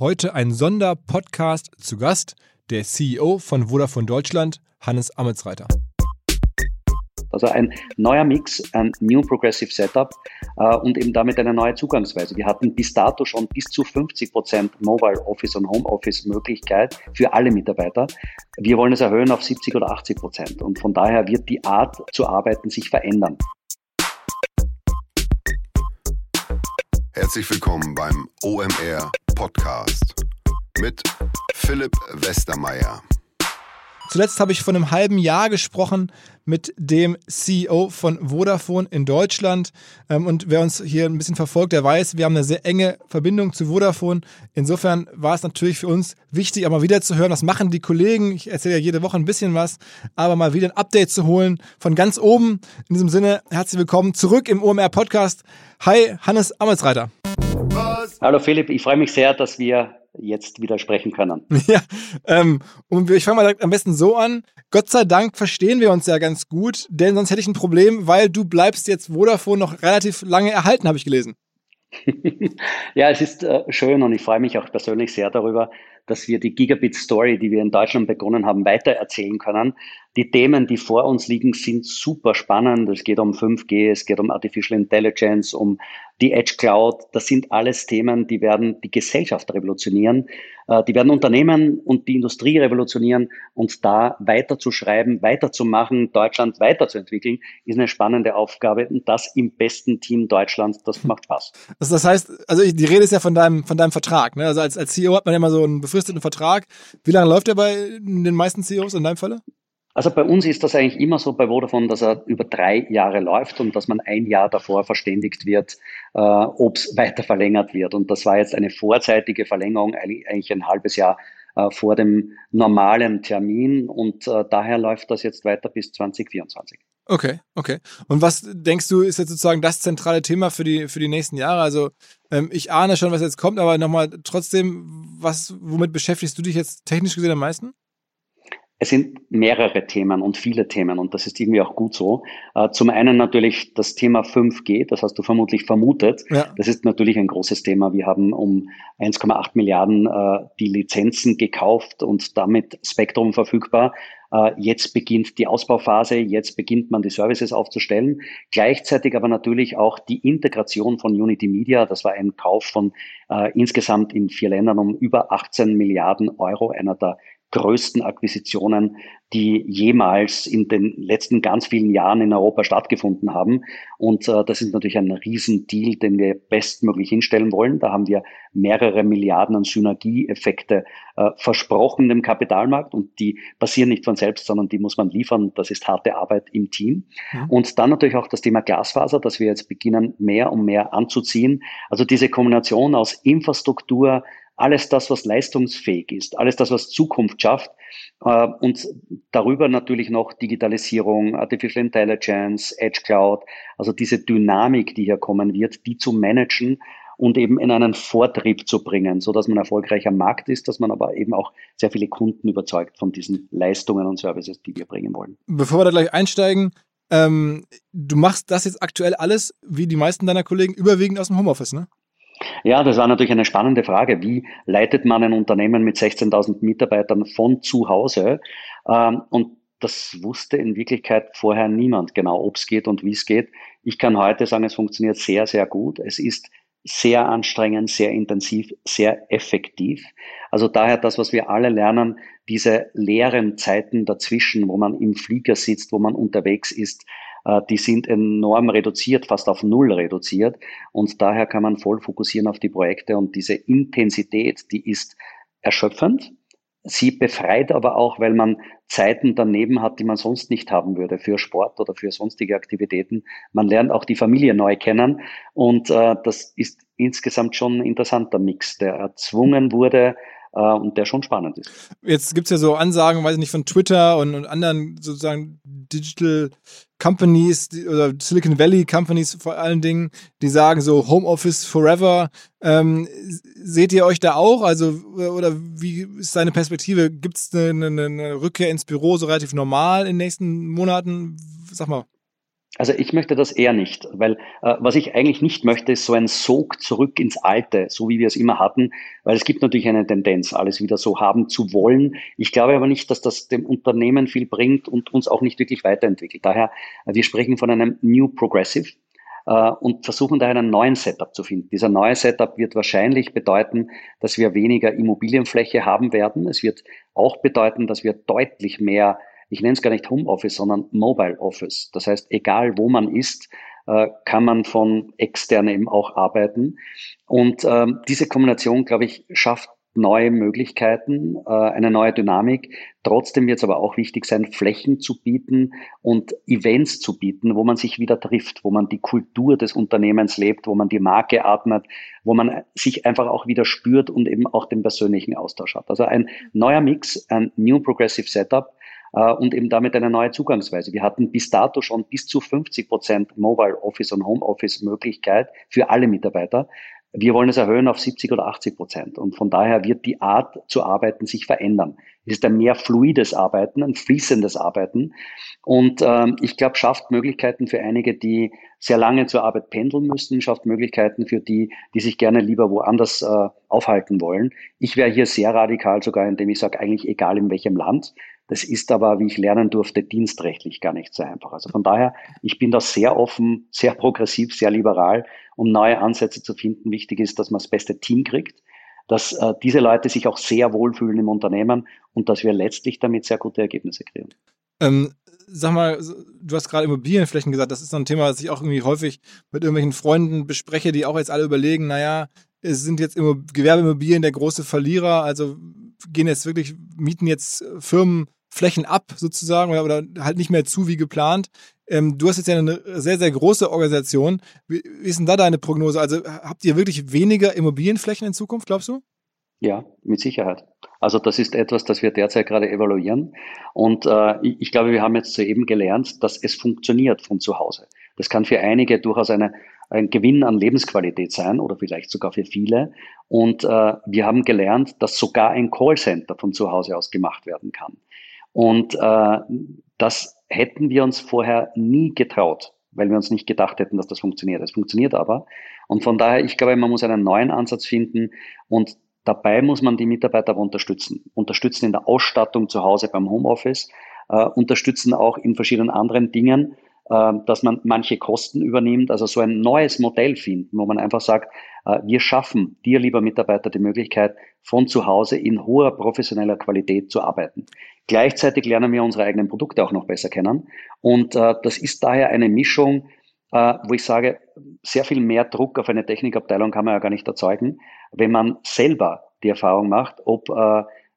Heute ein Sonderpodcast zu Gast, der CEO von Vodafone Deutschland, Hannes Ametsreiter. Also ein neuer Mix, ein New Progressive Setup äh, und eben damit eine neue Zugangsweise. Wir hatten bis dato schon bis zu 50 Prozent Mobile Office und Home Office Möglichkeit für alle Mitarbeiter. Wir wollen es erhöhen auf 70 oder 80 Prozent und von daher wird die Art zu arbeiten sich verändern. Herzlich willkommen beim OMR Podcast mit Philipp Westermeier. Zuletzt habe ich von einem halben Jahr gesprochen mit dem CEO von Vodafone in Deutschland. Ähm, und wer uns hier ein bisschen verfolgt, der weiß, wir haben eine sehr enge Verbindung zu Vodafone. Insofern war es natürlich für uns wichtig, aber wieder zu hören, was machen die Kollegen. Ich erzähle ja jede Woche ein bisschen was, aber mal wieder ein Update zu holen von ganz oben. In diesem Sinne, herzlich willkommen zurück im OMR Podcast. Hi, Hannes Amelsreiter. Hallo Philipp, ich freue mich sehr, dass wir jetzt wieder sprechen können. Ja, ähm, und ich fange mal am besten so an. Gott sei Dank verstehen wir uns ja ganz gut, denn sonst hätte ich ein Problem, weil du bleibst jetzt Vodafone noch relativ lange erhalten, habe ich gelesen. ja, es ist äh, schön und ich freue mich auch persönlich sehr darüber, dass wir die Gigabit Story, die wir in Deutschland begonnen haben, weitererzählen können. Die Themen, die vor uns liegen, sind super spannend. Es geht um 5G, es geht um Artificial Intelligence, um die Edge Cloud. Das sind alles Themen, die werden die Gesellschaft revolutionieren. Äh, die werden Unternehmen und die Industrie revolutionieren. Und da weiterzuschreiben, weiterzumachen, Deutschland weiterzuentwickeln, ist eine spannende Aufgabe. Und das im besten Team Deutschlands, das macht Spaß. Also das heißt, also die Rede ist ja von deinem, von deinem Vertrag. Ne? Also als, als CEO hat man ja immer so einen befristeten Vertrag. Wie lange läuft der bei den meisten CEOs in deinem Falle? Also bei uns ist das eigentlich immer so bei Vodafone, dass er über drei Jahre läuft und dass man ein Jahr davor verständigt wird, äh, ob es weiter verlängert wird. Und das war jetzt eine vorzeitige Verlängerung, eigentlich ein halbes Jahr äh, vor dem normalen Termin und äh, daher läuft das jetzt weiter bis 2024. Okay, okay. Und was denkst du, ist jetzt sozusagen das zentrale Thema für die, für die nächsten Jahre? Also ähm, ich ahne schon, was jetzt kommt, aber nochmal trotzdem, was, womit beschäftigst du dich jetzt technisch gesehen am meisten? Es sind mehrere Themen und viele Themen und das ist irgendwie auch gut so. Äh, zum einen natürlich das Thema 5G, das hast du vermutlich vermutet. Ja. Das ist natürlich ein großes Thema. Wir haben um 1,8 Milliarden äh, die Lizenzen gekauft und damit Spektrum verfügbar. Äh, jetzt beginnt die Ausbauphase, jetzt beginnt man die Services aufzustellen. Gleichzeitig aber natürlich auch die Integration von Unity Media. Das war ein Kauf von äh, insgesamt in vier Ländern um über 18 Milliarden Euro, einer der größten Akquisitionen, die jemals in den letzten ganz vielen Jahren in Europa stattgefunden haben. Und äh, das ist natürlich ein Riesendeal, den wir bestmöglich hinstellen wollen. Da haben wir mehrere Milliarden an Synergieeffekte äh, versprochen dem Kapitalmarkt und die passieren nicht von selbst, sondern die muss man liefern. Das ist harte Arbeit im Team. Ja. Und dann natürlich auch das Thema Glasfaser, das wir jetzt beginnen mehr und mehr anzuziehen. Also diese Kombination aus Infrastruktur, alles das, was leistungsfähig ist, alles das, was Zukunft schafft äh, und darüber natürlich noch Digitalisierung, Artificial Intelligence, Edge Cloud, also diese Dynamik, die hier kommen wird, die zu managen und eben in einen Vortrieb zu bringen, so dass man erfolgreich am Markt ist, dass man aber eben auch sehr viele Kunden überzeugt von diesen Leistungen und Services, die wir bringen wollen. Bevor wir da gleich einsteigen, ähm, du machst das jetzt aktuell alles, wie die meisten deiner Kollegen, überwiegend aus dem Homeoffice, ne? Ja, das war natürlich eine spannende Frage. Wie leitet man ein Unternehmen mit 16.000 Mitarbeitern von zu Hause? Ähm, und das wusste in Wirklichkeit vorher niemand genau, ob es geht und wie es geht. Ich kann heute sagen, es funktioniert sehr, sehr gut. Es ist sehr anstrengend, sehr intensiv, sehr effektiv. Also daher das, was wir alle lernen, diese leeren Zeiten dazwischen, wo man im Flieger sitzt, wo man unterwegs ist, die sind enorm reduziert, fast auf Null reduziert. Und daher kann man voll fokussieren auf die Projekte und diese Intensität, die ist erschöpfend. Sie befreit aber auch, weil man Zeiten daneben hat, die man sonst nicht haben würde für Sport oder für sonstige Aktivitäten. Man lernt auch die Familie neu kennen und äh, das ist insgesamt schon ein interessanter Mix, der erzwungen wurde, äh, und der schon spannend ist. Jetzt gibt es ja so Ansagen, weiß ich nicht, von Twitter und, und anderen sozusagen Digital Companies oder Silicon Valley Companies vor allen Dingen, die sagen so Homeoffice forever. Ähm, seht ihr euch da auch? Also, oder wie ist deine Perspektive? Gibt es eine, eine, eine Rückkehr ins Büro so relativ normal in den nächsten Monaten? Sag mal. Also ich möchte das eher nicht, weil äh, was ich eigentlich nicht möchte, ist so ein Sog zurück ins Alte, so wie wir es immer hatten, weil es gibt natürlich eine Tendenz, alles wieder so haben zu wollen. Ich glaube aber nicht, dass das dem Unternehmen viel bringt und uns auch nicht wirklich weiterentwickelt. Daher, äh, wir sprechen von einem New Progressive äh, und versuchen daher einen neuen Setup zu finden. Dieser neue Setup wird wahrscheinlich bedeuten, dass wir weniger Immobilienfläche haben werden. Es wird auch bedeuten, dass wir deutlich mehr ich nenne es gar nicht Homeoffice, sondern Mobile Office. Das heißt, egal wo man ist, äh, kann man von extern eben auch arbeiten. Und ähm, diese Kombination, glaube ich, schafft neue Möglichkeiten, äh, eine neue Dynamik. Trotzdem wird es aber auch wichtig sein, Flächen zu bieten und Events zu bieten, wo man sich wieder trifft, wo man die Kultur des Unternehmens lebt, wo man die Marke atmet, wo man sich einfach auch wieder spürt und eben auch den persönlichen Austausch hat. Also ein neuer Mix, ein New Progressive Setup, und eben damit eine neue Zugangsweise. Wir hatten bis dato schon bis zu 50 Prozent Mobile Office und Home Office Möglichkeit für alle Mitarbeiter. Wir wollen es erhöhen auf 70 oder 80 Prozent. Und von daher wird die Art zu arbeiten sich verändern. Es ist ein mehr fluides Arbeiten, ein fließendes Arbeiten. Und ähm, ich glaube, schafft Möglichkeiten für einige, die sehr lange zur Arbeit pendeln müssen, schafft Möglichkeiten für die, die sich gerne lieber woanders äh, aufhalten wollen. Ich wäre hier sehr radikal sogar, indem ich sage, eigentlich egal in welchem Land. Das ist aber, wie ich lernen durfte, dienstrechtlich gar nicht so einfach. Also von daher, ich bin da sehr offen, sehr progressiv, sehr liberal, um neue Ansätze zu finden. Wichtig ist, dass man das beste Team kriegt, dass äh, diese Leute sich auch sehr wohlfühlen im Unternehmen und dass wir letztlich damit sehr gute Ergebnisse kriegen. Ähm, sag mal, du hast gerade Immobilienflächen gesagt, das ist so ein Thema, das ich auch irgendwie häufig mit irgendwelchen Freunden bespreche, die auch jetzt alle überlegen, naja, es sind jetzt Gewerbeimmobilien der große Verlierer, also gehen jetzt wirklich, mieten jetzt Firmen Flächen ab sozusagen oder, oder halt nicht mehr zu wie geplant. Ähm, du hast jetzt ja eine sehr, sehr große Organisation. Wie, wie ist denn da deine Prognose? Also habt ihr wirklich weniger Immobilienflächen in Zukunft, glaubst du? Ja, mit Sicherheit. Also das ist etwas, das wir derzeit gerade evaluieren. Und äh, ich glaube, wir haben jetzt soeben gelernt, dass es funktioniert von zu Hause. Das kann für einige durchaus eine, ein Gewinn an Lebensqualität sein oder vielleicht sogar für viele. Und äh, wir haben gelernt, dass sogar ein Callcenter von zu Hause aus gemacht werden kann. Und äh, das hätten wir uns vorher nie getraut, weil wir uns nicht gedacht hätten, dass das funktioniert. Es funktioniert aber. Und von daher, ich glaube, man muss einen neuen Ansatz finden und dabei muss man die Mitarbeiter unterstützen. Unterstützen in der Ausstattung zu Hause beim Homeoffice, äh, unterstützen auch in verschiedenen anderen Dingen, dass man manche Kosten übernimmt, also so ein neues Modell finden, wo man einfach sagt, äh, wir schaffen dir, lieber Mitarbeiter, die Möglichkeit, von zu Hause in hoher professioneller Qualität zu arbeiten. Gleichzeitig lernen wir unsere eigenen Produkte auch noch besser kennen. Und äh, das ist daher eine Mischung, äh, wo ich sage, sehr viel mehr Druck auf eine Technikabteilung kann man ja gar nicht erzeugen, wenn man selber die Erfahrung macht, ob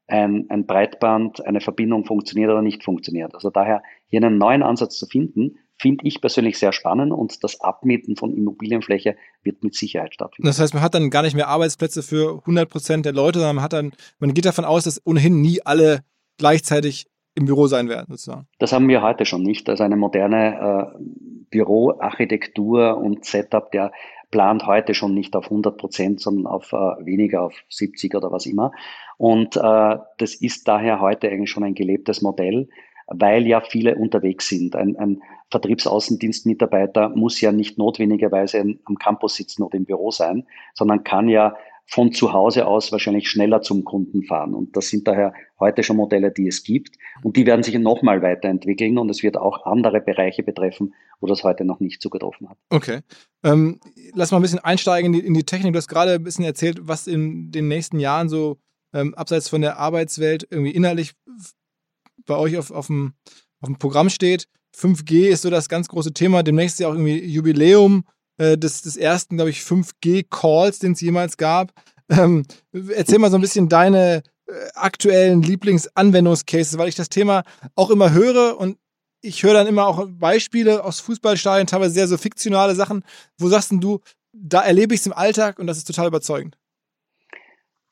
ein, ein Breitband, eine Verbindung funktioniert oder nicht funktioniert. Also daher hier einen neuen Ansatz zu finden, finde ich persönlich sehr spannend und das Abmieten von Immobilienfläche wird mit Sicherheit stattfinden. Das heißt, man hat dann gar nicht mehr Arbeitsplätze für 100 Prozent der Leute, sondern man hat dann, man geht davon aus, dass ohnehin nie alle gleichzeitig im Büro sein werden, sozusagen. Das haben wir heute schon nicht. Also eine moderne äh, Büroarchitektur und Setup, der plant heute schon nicht auf 100 Prozent, sondern auf äh, weniger, auf 70 oder was immer. Und äh, das ist daher heute eigentlich schon ein gelebtes Modell, weil ja viele unterwegs sind. Ein, ein Vertriebsaußendienstmitarbeiter muss ja nicht notwendigerweise am Campus sitzen oder im Büro sein, sondern kann ja von zu Hause aus wahrscheinlich schneller zum Kunden fahren. Und das sind daher heute schon Modelle, die es gibt. Und die werden sich nochmal weiterentwickeln und es wird auch andere Bereiche betreffen, wo das heute noch nicht zugetroffen hat. Okay. Ähm, lass mal ein bisschen einsteigen in die, in die, Technik. Du hast gerade ein bisschen erzählt, was in den nächsten Jahren so ähm, abseits von der Arbeitswelt irgendwie innerlich bei euch auf, auf, dem, auf dem Programm steht. 5G ist so das ganz große Thema. Demnächst ist ja auch irgendwie Jubiläum äh, des, des ersten, glaube ich, 5G-Calls, den es jemals gab. Ähm, erzähl mal so ein bisschen deine äh, aktuellen Lieblingsanwendungscases, weil ich das Thema auch immer höre und ich höre dann immer auch Beispiele aus Fußballstadien, teilweise sehr so fiktionale Sachen. Wo sagst du, da erlebe ich es im Alltag und das ist total überzeugend?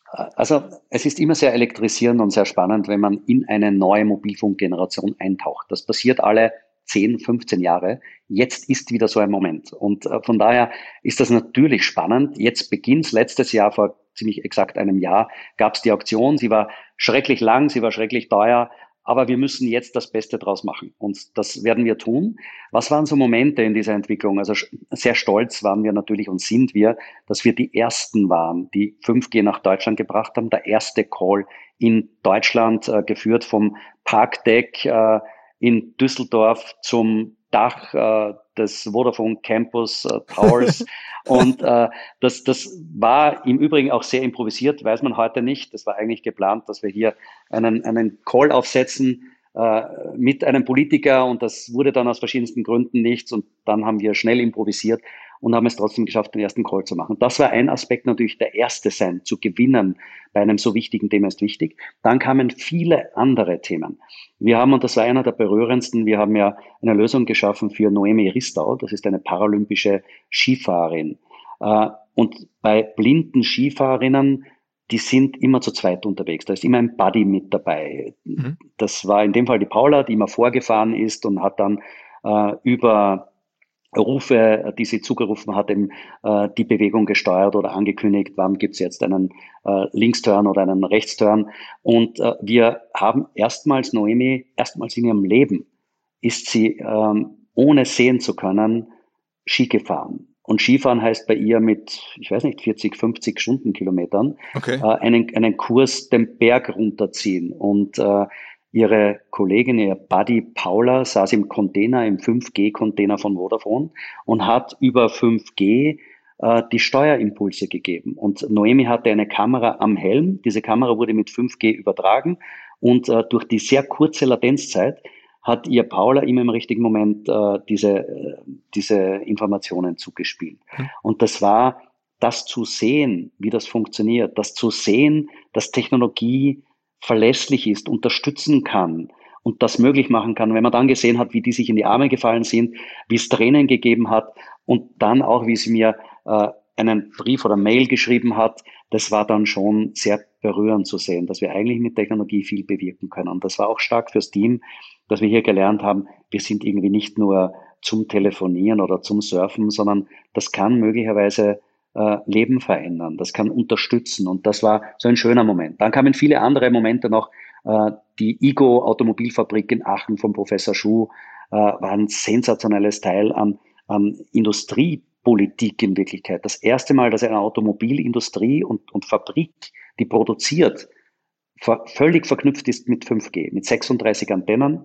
Also es ist immer sehr elektrisierend und sehr spannend, wenn man in eine neue Mobilfunkgeneration eintaucht. Das passiert alle 10, 15 Jahre. Jetzt ist wieder so ein Moment. Und äh, von daher ist das natürlich spannend. Jetzt beginnt letztes Jahr vor ziemlich exakt einem Jahr gab es die Auktion. Sie war schrecklich lang, sie war schrecklich teuer, aber wir müssen jetzt das Beste draus machen. Und das werden wir tun. Was waren so Momente in dieser Entwicklung? Also sehr stolz waren wir natürlich und sind wir, dass wir die Ersten waren, die 5G nach Deutschland gebracht haben. Der erste Call in Deutschland, äh, geführt vom Parkdeck äh, in Düsseldorf zum Dach äh, des Vodafone Campus äh, Towers. und äh, das, das war im Übrigen auch sehr improvisiert, weiß man heute nicht. Das war eigentlich geplant, dass wir hier einen, einen Call aufsetzen äh, mit einem Politiker und das wurde dann aus verschiedensten Gründen nichts und dann haben wir schnell improvisiert und haben es trotzdem geschafft, den ersten Call zu machen. Das war ein Aspekt natürlich, der erste sein, zu gewinnen bei einem so wichtigen Thema ist wichtig. Dann kamen viele andere Themen. Wir haben, und das war einer der berührendsten, wir haben ja eine Lösung geschaffen für Noemi Ristau, das ist eine paralympische Skifahrerin. Äh, und bei blinden Skifahrerinnen, die sind immer zu zweit unterwegs. Da ist immer ein Buddy mit dabei. Mhm. Das war in dem Fall die Paula, die immer vorgefahren ist und hat dann äh, über Rufe, die sie zugerufen hat, eben, äh, die Bewegung gesteuert oder angekündigt, wann gibt es jetzt einen äh, Linksturn oder einen Rechtsturn. Und äh, wir haben erstmals Noemi, erstmals in ihrem Leben ist sie, ähm, ohne sehen zu können, Ski gefahren. Und Skifahren heißt bei ihr mit, ich weiß nicht, 40, 50 Stundenkilometern okay. äh, einen, einen Kurs den Berg runterziehen. Und äh, ihre Kollegin, ihr Buddy Paula, saß im Container, im 5G-Container von Vodafone und hat über 5G äh, die Steuerimpulse gegeben. Und Noemi hatte eine Kamera am Helm. Diese Kamera wurde mit 5G übertragen und äh, durch die sehr kurze Latenzzeit hat ihr Paula immer im richtigen Moment äh, diese, äh, diese Informationen zugespielt. Mhm. Und das war das zu sehen, wie das funktioniert, das zu sehen, dass Technologie verlässlich ist, unterstützen kann und das möglich machen kann, wenn man dann gesehen hat, wie die sich in die Arme gefallen sind, wie es Tränen gegeben hat und dann auch, wie sie mir äh, einen Brief oder Mail geschrieben hat, das war dann schon sehr berührend zu sehen, dass wir eigentlich mit Technologie viel bewirken können. Und das war auch stark fürs Team, dass wir hier gelernt haben, wir sind irgendwie nicht nur zum Telefonieren oder zum Surfen, sondern das kann möglicherweise äh, Leben verändern, das kann unterstützen und das war so ein schöner Moment. Dann kamen viele andere Momente noch. Äh, die IGO Automobilfabrik in Aachen von Professor Schuh äh, war ein sensationelles Teil an, an Industriepolitik in Wirklichkeit. Das erste Mal, dass eine Automobilindustrie und, und Fabrik, die produziert, völlig verknüpft ist mit 5G. Mit 36 Antennen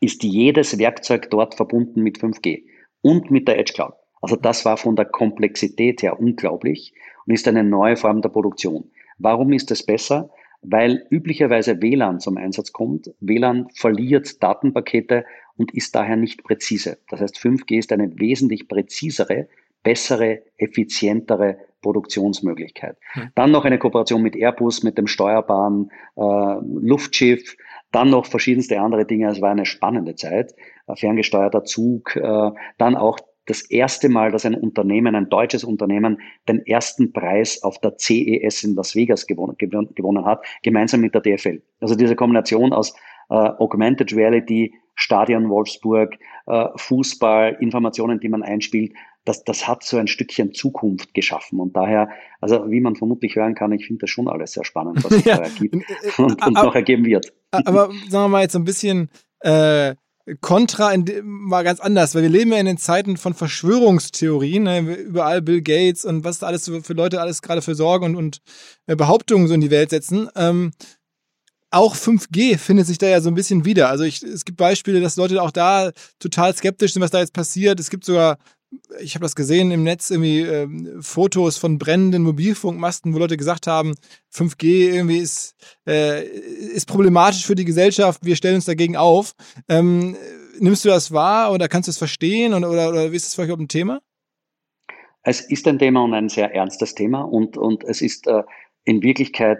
ist jedes Werkzeug dort verbunden mit 5G und mit der Edge Cloud. Also das war von der Komplexität her unglaublich und ist eine neue Form der Produktion. Warum ist es besser? Weil üblicherweise WLAN zum Einsatz kommt. WLAN verliert Datenpakete und ist daher nicht präzise. Das heißt, 5G ist eine wesentlich präzisere, bessere, effizientere Produktionsmöglichkeit. Hm. Dann noch eine Kooperation mit Airbus, mit dem steuerbaren äh, Luftschiff, dann noch verschiedenste andere Dinge. Es war eine spannende Zeit. Ferngesteuerter Zug, äh, dann auch das erste Mal, dass ein Unternehmen, ein deutsches Unternehmen, den ersten Preis auf der CES in Las Vegas gewonnen, gewonnen hat, gemeinsam mit der DFL. Also diese Kombination aus äh, Augmented Reality, Stadion Wolfsburg, äh, Fußball, Informationen, die man einspielt, das, das hat so ein Stückchen Zukunft geschaffen. Und daher, also wie man vermutlich hören kann, ich finde das schon alles sehr spannend, was sich ja. da ergibt und, und aber, noch ergeben wird. Aber sagen wir mal jetzt ein bisschen äh, Contra war ganz anders, weil wir leben ja in den Zeiten von Verschwörungstheorien, ne? überall Bill Gates und was da alles für Leute alles gerade für Sorgen und, und äh, Behauptungen so in die Welt setzen. Ähm, auch 5G findet sich da ja so ein bisschen wieder. Also ich, es gibt Beispiele, dass Leute auch da total skeptisch sind, was da jetzt passiert. Es gibt sogar ich habe das gesehen im Netz, irgendwie äh, Fotos von brennenden Mobilfunkmasten, wo Leute gesagt haben, 5G irgendwie ist, äh, ist problematisch für die Gesellschaft, wir stellen uns dagegen auf. Ähm, nimmst du das wahr oder kannst du es verstehen oder, oder, oder ist es vielleicht auch ein Thema? Es ist ein Thema und ein sehr ernstes Thema und, und es ist äh, in Wirklichkeit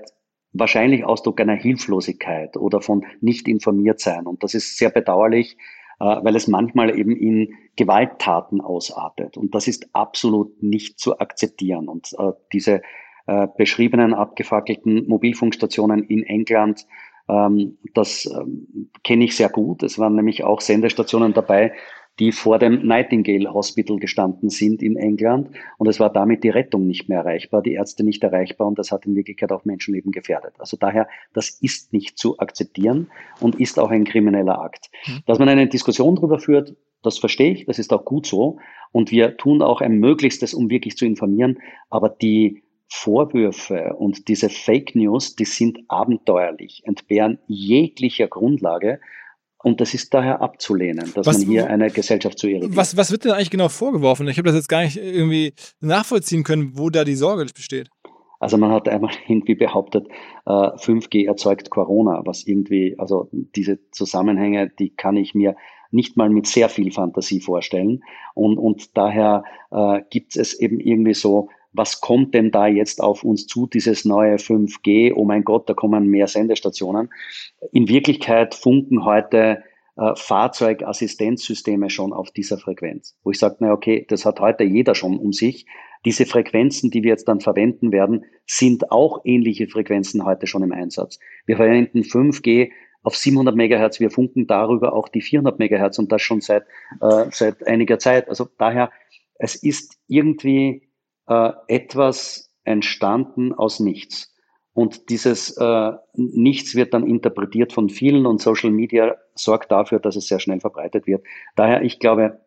wahrscheinlich Ausdruck einer Hilflosigkeit oder von nicht informiert sein. Und das ist sehr bedauerlich, weil es manchmal eben in Gewalttaten ausartet. Und das ist absolut nicht zu akzeptieren. Und äh, diese äh, beschriebenen abgefackelten Mobilfunkstationen in England, ähm, das ähm, kenne ich sehr gut. Es waren nämlich auch Sendestationen dabei, die vor dem Nightingale Hospital gestanden sind in England und es war damit die Rettung nicht mehr erreichbar, die Ärzte nicht erreichbar und das hat in Wirklichkeit auch Menschenleben gefährdet. Also daher, das ist nicht zu akzeptieren und ist auch ein krimineller Akt. Mhm. Dass man eine Diskussion darüber führt, das verstehe ich, das ist auch gut so und wir tun auch ein Möglichstes, um wirklich zu informieren, aber die Vorwürfe und diese Fake News, die sind abenteuerlich, entbehren jeglicher Grundlage und das ist daher abzulehnen, dass was, man hier eine Gesellschaft zu irritiert. Was, was wird denn eigentlich genau vorgeworfen? Ich habe das jetzt gar nicht irgendwie nachvollziehen können, wo da die Sorge besteht. Also man hat einmal irgendwie behauptet, 5G äh, erzeugt Corona, was irgendwie, also diese Zusammenhänge, die kann ich mir nicht mal mit sehr viel Fantasie vorstellen. Und, und daher äh, gibt es eben irgendwie so was kommt denn da jetzt auf uns zu, dieses neue 5G, oh mein Gott, da kommen mehr Sendestationen. In Wirklichkeit funken heute äh, Fahrzeugassistenzsysteme schon auf dieser Frequenz, wo ich sage, na okay, das hat heute jeder schon um sich. Diese Frequenzen, die wir jetzt dann verwenden werden, sind auch ähnliche Frequenzen heute schon im Einsatz. Wir verwenden 5G auf 700 Megahertz, wir funken darüber auch die 400 Megahertz und das schon seit, äh, seit einiger Zeit. Also daher, es ist irgendwie äh, etwas entstanden aus nichts. Und dieses äh, Nichts wird dann interpretiert von vielen und Social Media sorgt dafür, dass es sehr schnell verbreitet wird. Daher, ich glaube,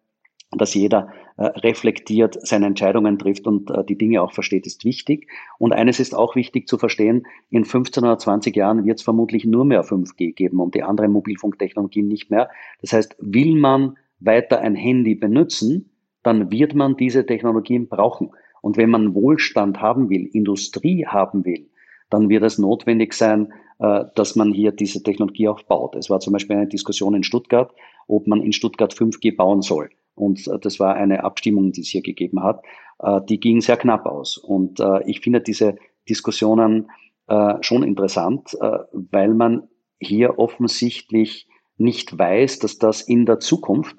dass jeder äh, reflektiert seine Entscheidungen trifft und äh, die Dinge auch versteht, ist wichtig. Und eines ist auch wichtig zu verstehen, in 15 oder 20 Jahren wird es vermutlich nur mehr 5G geben und die anderen Mobilfunktechnologien nicht mehr. Das heißt, will man weiter ein Handy benutzen, dann wird man diese Technologien brauchen. Und wenn man Wohlstand haben will, Industrie haben will, dann wird es notwendig sein, äh, dass man hier diese Technologie auch baut. Es war zum Beispiel eine Diskussion in Stuttgart, ob man in Stuttgart 5G bauen soll. Und äh, das war eine Abstimmung, die es hier gegeben hat. Äh, die ging sehr knapp aus. Und ich finde diese Diskussionen schon interessant, weil man hier offensichtlich nicht weiß, dass das in der Zukunft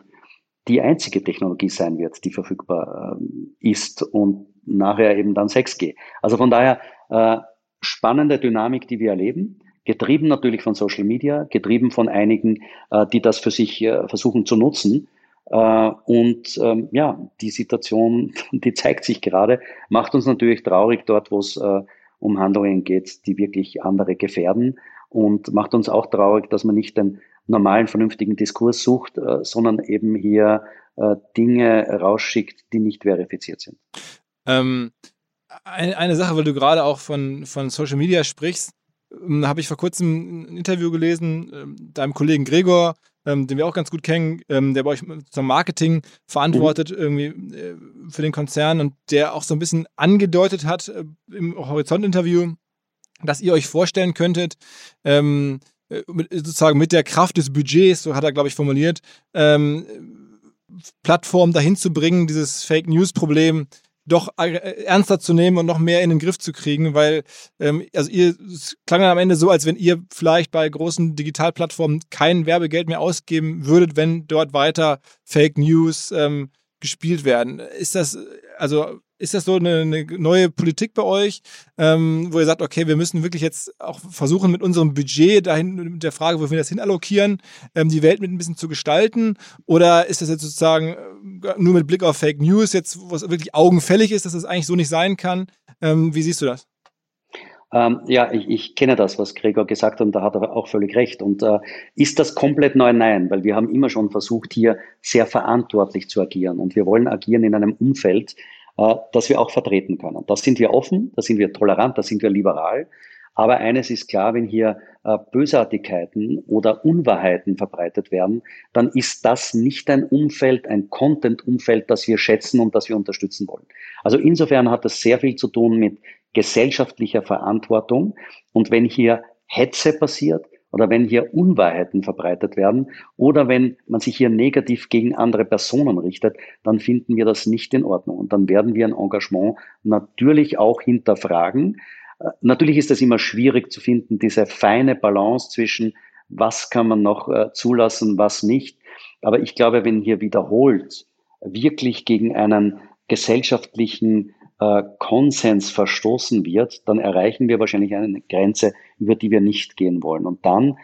die einzige Technologie sein wird, die verfügbar ist und nachher eben dann 6G. Also von daher äh, spannende Dynamik, die wir erleben, getrieben natürlich von Social Media, getrieben von einigen, äh, die das für sich äh, versuchen zu nutzen. Äh, und ähm, ja, die Situation, die zeigt sich gerade, macht uns natürlich traurig dort, wo es äh, um Handlungen geht, die wirklich andere gefährden und macht uns auch traurig, dass man nicht den normalen, vernünftigen Diskurs sucht, äh, sondern eben hier äh, Dinge rausschickt, die nicht verifiziert sind. Ähm, eine, eine Sache, weil du gerade auch von, von Social Media sprichst, ähm, habe ich vor kurzem ein Interview gelesen, ähm, deinem Kollegen Gregor, ähm, den wir auch ganz gut kennen, ähm, der bei euch zum Marketing verantwortet, mhm. irgendwie äh, für den Konzern und der auch so ein bisschen angedeutet hat äh, im Horizont-Interview, dass ihr euch vorstellen könntet, ähm, äh, mit, sozusagen mit der Kraft des Budgets, so hat er, glaube ich, formuliert, ähm, Plattformen dahin zu bringen, dieses Fake News-Problem doch äh, ernster zu nehmen und noch mehr in den Griff zu kriegen, weil ähm, also ihr es klang am Ende so, als wenn ihr vielleicht bei großen Digitalplattformen kein Werbegeld mehr ausgeben würdet, wenn dort weiter Fake News ähm, gespielt werden. Ist das also ist das so eine, eine neue Politik bei euch, ähm, wo ihr sagt, okay, wir müssen wirklich jetzt auch versuchen, mit unserem Budget dahin, mit der Frage, wo wir das hinallokieren, ähm, die Welt mit ein bisschen zu gestalten? Oder ist das jetzt sozusagen äh, nur mit Blick auf Fake News jetzt, wo es wirklich augenfällig ist, dass das eigentlich so nicht sein kann? Ähm, wie siehst du das? Ähm, ja, ich, ich kenne das, was Gregor gesagt hat, und da hat er auch völlig recht. Und äh, ist das komplett neu? Nein, weil wir haben immer schon versucht, hier sehr verantwortlich zu agieren. Und wir wollen agieren in einem Umfeld, äh, das wir auch vertreten können. Da sind wir offen, da sind wir tolerant, da sind wir liberal. Aber eines ist klar, wenn hier äh, Bösartigkeiten oder Unwahrheiten verbreitet werden, dann ist das nicht ein Umfeld, ein Content-Umfeld, das wir schätzen und das wir unterstützen wollen. Also insofern hat das sehr viel zu tun mit gesellschaftlicher Verantwortung. Und wenn hier Hetze passiert, oder wenn hier Unwahrheiten verbreitet werden oder wenn man sich hier negativ gegen andere Personen richtet, dann finden wir das nicht in Ordnung. Und dann werden wir ein Engagement natürlich auch hinterfragen. Äh, natürlich ist es immer schwierig zu finden, diese feine Balance zwischen, was kann man noch äh, zulassen, was nicht. Aber ich glaube, wenn hier wiederholt wirklich gegen einen gesellschaftlichen äh, Konsens verstoßen wird, dann erreichen wir wahrscheinlich eine Grenze, über die wir nicht gehen wollen. Und dann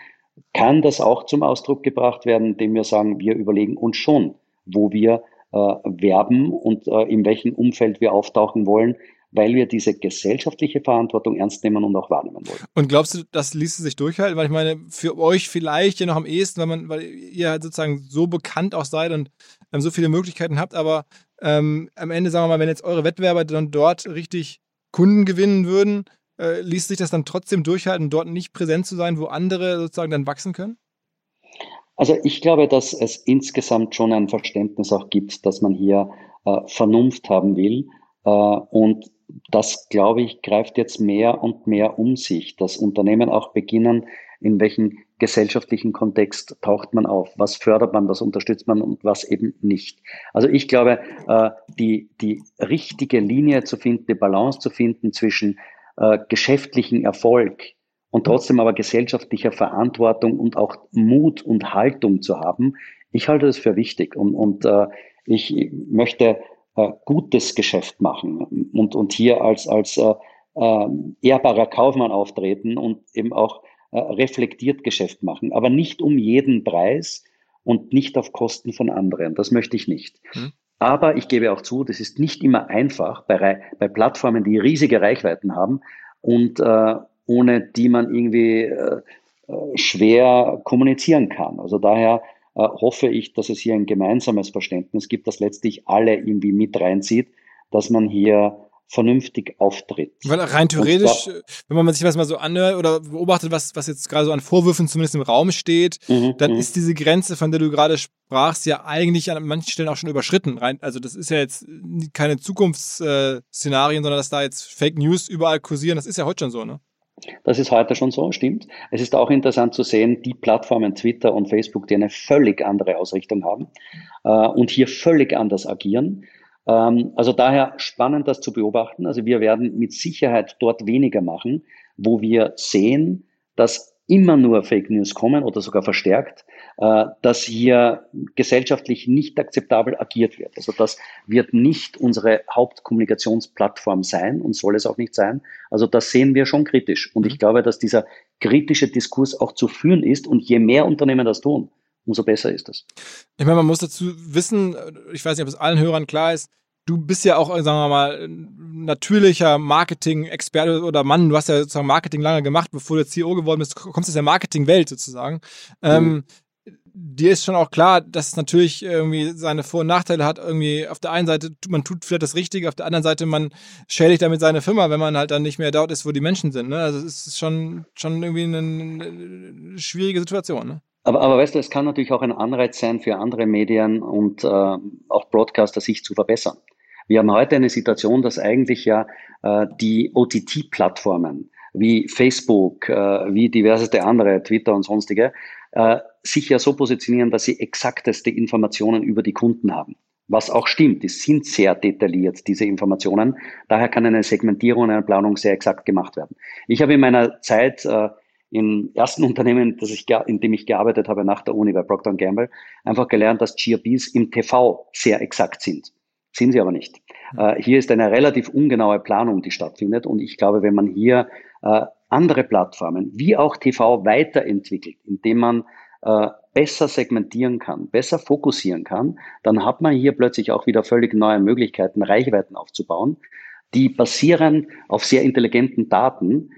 kann das auch zum Ausdruck gebracht werden, indem wir sagen, wir überlegen uns schon, wo wir äh, werben und äh, in welchem Umfeld wir auftauchen wollen, weil wir diese gesellschaftliche Verantwortung ernst nehmen und auch wahrnehmen wollen. Und glaubst du, das ließe sich durchhalten? Weil ich meine, für euch vielleicht ja noch am ehesten, weil man, weil ihr halt sozusagen so bekannt auch seid und ähm, so viele Möglichkeiten habt, aber ähm, am Ende, sagen wir mal, wenn jetzt eure Wettbewerber dann dort richtig Kunden gewinnen würden, äh, ließ sich das dann trotzdem durchhalten, dort nicht präsent zu sein, wo andere sozusagen dann wachsen können? Also ich glaube, dass es insgesamt schon ein Verständnis auch gibt, dass man hier äh, Vernunft haben will. Äh, und das, glaube ich, greift jetzt mehr und mehr um sich, dass Unternehmen auch beginnen, in welchen gesellschaftlichen Kontext taucht man auf, was fördert man, was unterstützt man und was eben nicht. Also ich glaube, äh, die, die richtige Linie zu finden, die Balance zu finden zwischen äh, geschäftlichen Erfolg und trotzdem aber gesellschaftlicher Verantwortung und auch Mut und Haltung zu haben, ich halte das für wichtig und, und äh, ich möchte äh, gutes Geschäft machen und, und hier als, als äh, äh, ehrbarer Kaufmann auftreten und eben auch äh, reflektiert Geschäft machen, aber nicht um jeden Preis und nicht auf Kosten von anderen. Das möchte ich nicht. Mhm. Aber ich gebe auch zu, das ist nicht immer einfach bei, bei Plattformen, die riesige Reichweiten haben und äh, ohne die man irgendwie äh, äh schwer kommunizieren kann. Also daher äh, hoffe ich, dass es hier ein gemeinsames Verständnis gibt, das letztlich alle irgendwie mit reinzieht, dass man hier vernünftig auftritt. Weil rein theoretisch, zwar, wenn man sich was mal so anhört oder beobachtet, was, was jetzt gerade so an Vorwürfen zumindest im Raum steht, mhm, dann mhm. ist diese Grenze, von der du gerade sprachst, ja eigentlich an manchen Stellen auch schon überschritten. Rein, also das ist ja jetzt keine Zukunftsszenarien, sondern dass da jetzt Fake News überall kursieren. Das ist ja heute schon so, ne? Das ist heute schon so, stimmt. Es ist auch interessant zu sehen, die Plattformen Twitter und Facebook, die eine völlig andere Ausrichtung haben äh, und hier völlig anders agieren. Ähm, also daher spannend, das zu beobachten. Also wir werden mit Sicherheit dort weniger machen, wo wir sehen, dass immer nur Fake News kommen oder sogar verstärkt, äh, dass hier gesellschaftlich nicht akzeptabel agiert wird. Also das wird nicht unsere Hauptkommunikationsplattform sein und soll es auch nicht sein. Also das sehen wir schon kritisch. Und ich mhm. glaube, dass dieser kritische Diskurs auch zu führen ist. Und je mehr Unternehmen das tun, umso besser ist es. Ich meine, man muss dazu wissen, ich weiß nicht, ob es allen Hörern klar ist, du bist ja auch, sagen wir mal, natürlicher Marketing-Experte oder Mann. Du hast ja sozusagen Marketing lange gemacht, bevor du CEO geworden bist. Du kommst aus der Marketing-Welt sozusagen. Ähm, mhm. Ähm, dir ist schon auch klar, dass es natürlich irgendwie seine Vor- und Nachteile hat. Irgendwie auf der einen Seite, man tut vielleicht das Richtige, auf der anderen Seite, man schädigt damit seine Firma, wenn man halt dann nicht mehr dort ist, wo die Menschen sind. Ne? Also es ist schon, schon irgendwie eine, eine schwierige Situation. Ne? Aber, aber weißt du, es kann natürlich auch ein Anreiz sein für andere Medien und äh, auch Broadcaster, sich zu verbessern. Wir haben heute eine Situation, dass eigentlich ja äh, die OTT-Plattformen wie Facebook, äh, wie diverseste andere, Twitter und sonstige, äh, sich ja so positionieren, dass sie exakteste Informationen über die Kunden haben. Was auch stimmt, die sind sehr detailliert, diese Informationen. Daher kann eine Segmentierung eine Planung sehr exakt gemacht werden. Ich habe in meiner Zeit äh, im ersten Unternehmen, das ich, in dem ich gearbeitet habe nach der Uni bei Procter Gamble, einfach gelernt, dass GRPs im TV sehr exakt sind. Sind sie aber nicht. Äh, hier ist eine relativ ungenaue Planung, die stattfindet. Und ich glaube, wenn man hier äh, andere Plattformen wie auch TV weiterentwickelt, indem man äh, besser segmentieren kann, besser fokussieren kann, dann hat man hier plötzlich auch wieder völlig neue Möglichkeiten, Reichweiten aufzubauen, die basieren auf sehr intelligenten Daten,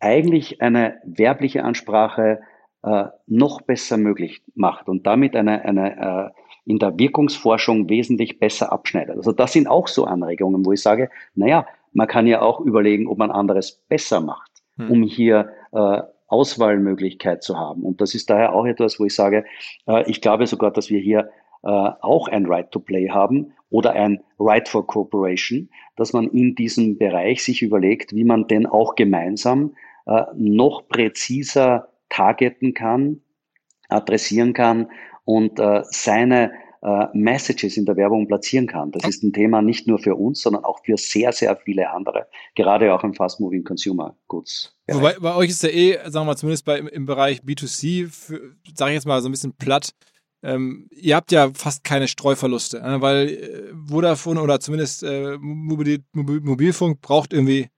eigentlich eine werbliche Ansprache äh, noch besser möglich macht und damit eine, eine äh, in der Wirkungsforschung wesentlich besser abschneidet. Also das sind auch so Anregungen, wo ich sage, naja, man kann ja auch überlegen, ob man anderes besser macht, hm. um hier äh, Auswahlmöglichkeit zu haben. Und das ist daher auch etwas, wo ich sage, äh, ich glaube sogar, dass wir hier äh, auch ein Right to Play haben oder ein Right for Cooperation, dass man in diesem Bereich sich überlegt, wie man denn auch gemeinsam äh, noch präziser targeten kann, adressieren kann und äh, seine äh, Messages in der Werbung platzieren kann. Das ist ein Thema nicht nur für uns, sondern auch für sehr, sehr viele andere, gerade auch im Fast-Moving Consumer Goods. Wobei bei euch ist ja eh, sagen wir mal, zumindest bei, im Bereich B2C, sage ich jetzt mal so ein bisschen platt, ähm, ihr habt ja fast keine Streuverluste, äh, weil äh, Vodafone oder zumindest äh, Mobil, Mobilfunk braucht irgendwie